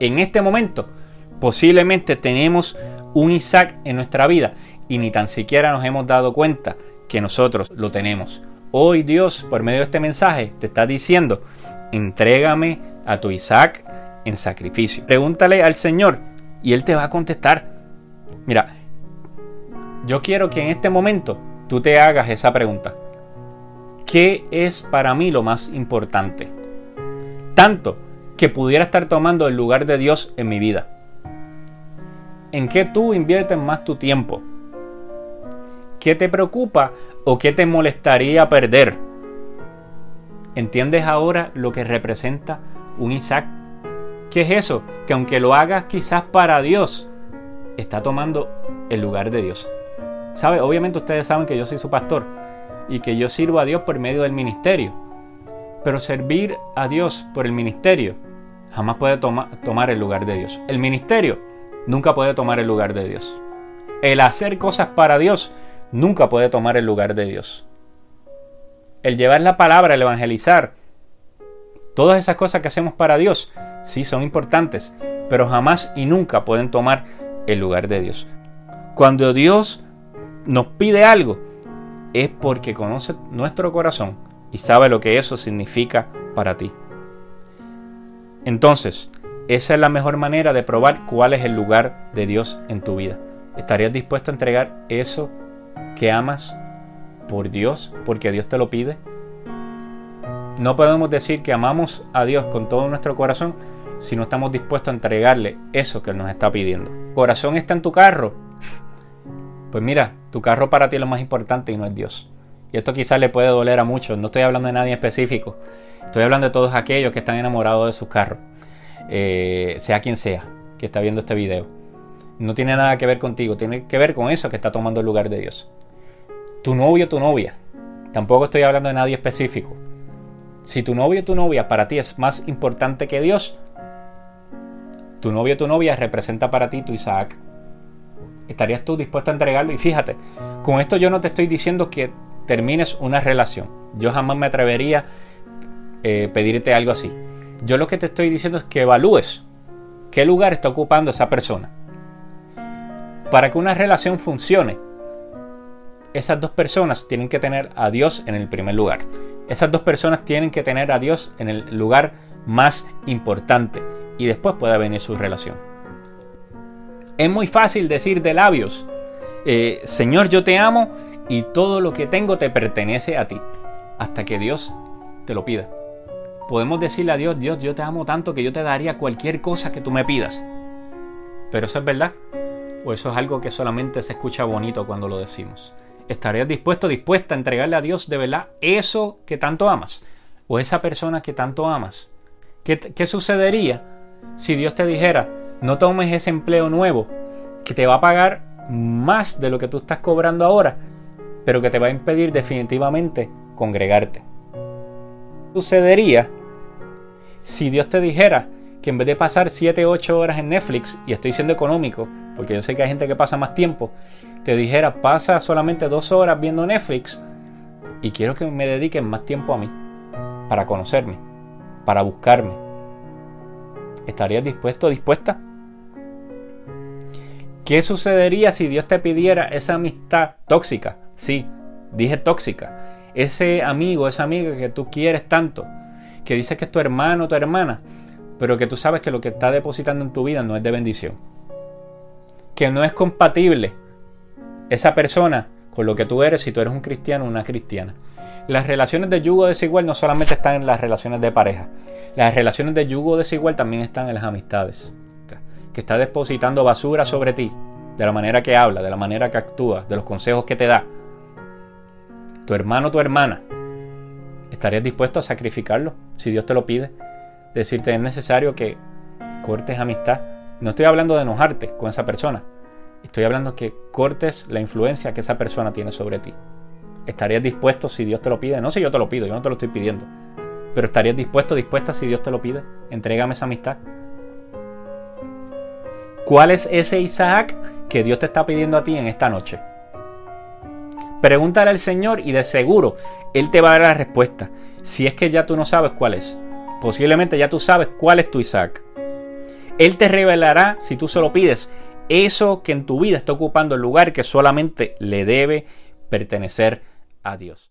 en este momento posiblemente tenemos un Isaac en nuestra vida y ni tan siquiera nos hemos dado cuenta que nosotros lo tenemos. Hoy Dios, por medio de este mensaje, te está diciendo, entrégame a tu Isaac en sacrificio. Pregúntale al Señor y Él te va a contestar. Mira, yo quiero que en este momento tú te hagas esa pregunta. ¿Qué es para mí lo más importante? Tanto que pudiera estar tomando el lugar de Dios en mi vida. ¿En qué tú inviertes más tu tiempo? ¿Qué te preocupa o qué te molestaría perder? ¿Entiendes ahora lo que representa un Isaac? ¿Qué es eso? Que aunque lo hagas quizás para Dios, está tomando el lugar de Dios. Obviamente ustedes saben que yo soy su pastor y que yo sirvo a Dios por medio del ministerio. Pero servir a Dios por el ministerio jamás puede tomar el lugar de Dios. El ministerio nunca puede tomar el lugar de Dios. El hacer cosas para Dios nunca puede tomar el lugar de Dios. El llevar la palabra, el evangelizar, todas esas cosas que hacemos para Dios, sí son importantes, pero jamás y nunca pueden tomar el lugar de Dios. Cuando Dios nos pide algo, es porque conoce nuestro corazón y sabe lo que eso significa para ti. Entonces, esa es la mejor manera de probar cuál es el lugar de Dios en tu vida. ¿Estarías dispuesto a entregar eso que amas por Dios porque Dios te lo pide? No podemos decir que amamos a Dios con todo nuestro corazón si no estamos dispuestos a entregarle eso que nos está pidiendo. ¿Corazón está en tu carro? Pues mira, tu carro para ti es lo más importante y no es Dios. Y esto quizás le puede doler a muchos. No estoy hablando de nadie específico. Estoy hablando de todos aquellos que están enamorados de sus carros. Eh, sea quien sea que está viendo este video. No tiene nada que ver contigo. Tiene que ver con eso que está tomando el lugar de Dios. Tu novio tu novia. Tampoco estoy hablando de nadie específico. Si tu novio o tu novia para ti es más importante que Dios, tu novio o tu novia representa para ti tu Isaac. ¿Estarías tú dispuesto a entregarlo? Y fíjate, con esto yo no te estoy diciendo que termines una relación. Yo jamás me atrevería eh, pedirte algo así. Yo lo que te estoy diciendo es que evalúes qué lugar está ocupando esa persona. Para que una relación funcione, esas dos personas tienen que tener a Dios en el primer lugar. Esas dos personas tienen que tener a Dios en el lugar más importante y después puede venir su relación. Es muy fácil decir de labios, eh, Señor yo te amo y todo lo que tengo te pertenece a ti, hasta que Dios te lo pida. Podemos decirle a Dios, Dios, yo te amo tanto que yo te daría cualquier cosa que tú me pidas. Pero eso es verdad. O eso es algo que solamente se escucha bonito cuando lo decimos. ¿Estarías dispuesto, dispuesta a entregarle a Dios de verdad eso que tanto amas? ¿O esa persona que tanto amas? ¿Qué, qué sucedería si Dios te dijera, no tomes ese empleo nuevo que te va a pagar más de lo que tú estás cobrando ahora, pero que te va a impedir definitivamente congregarte? ¿Qué sucedería si Dios te dijera que en vez de pasar 7 o 8 horas en Netflix, y estoy siendo económico, porque yo sé que hay gente que pasa más tiempo, te dijera, pasa solamente 2 horas viendo Netflix y quiero que me dediquen más tiempo a mí, para conocerme, para buscarme. ¿Estarías dispuesto o dispuesta? ¿Qué sucedería si Dios te pidiera esa amistad tóxica? Sí, dije tóxica. Ese amigo, esa amiga que tú quieres tanto, que dice que es tu hermano o tu hermana, pero que tú sabes que lo que está depositando en tu vida no es de bendición. Que no es compatible esa persona con lo que tú eres si tú eres un cristiano o una cristiana. Las relaciones de yugo desigual no solamente están en las relaciones de pareja. Las relaciones de yugo desigual también están en las amistades. Que está depositando basura sobre ti, de la manera que habla, de la manera que actúa, de los consejos que te da. Tu hermano o tu hermana ¿Estarías dispuesto a sacrificarlo si Dios te lo pide? Decirte es necesario que cortes amistad. No estoy hablando de enojarte con esa persona. Estoy hablando que cortes la influencia que esa persona tiene sobre ti. ¿Estarías dispuesto si Dios te lo pide? No si yo te lo pido, yo no te lo estoy pidiendo. Pero ¿estarías dispuesto, dispuesta si Dios te lo pide? Entrégame esa amistad. ¿Cuál es ese Isaac que Dios te está pidiendo a ti en esta noche? Pregúntale al Señor y de seguro Él te va a dar la respuesta. Si es que ya tú no sabes cuál es. Posiblemente ya tú sabes cuál es tu Isaac. Él te revelará, si tú se lo pides, eso que en tu vida está ocupando el lugar que solamente le debe pertenecer a Dios.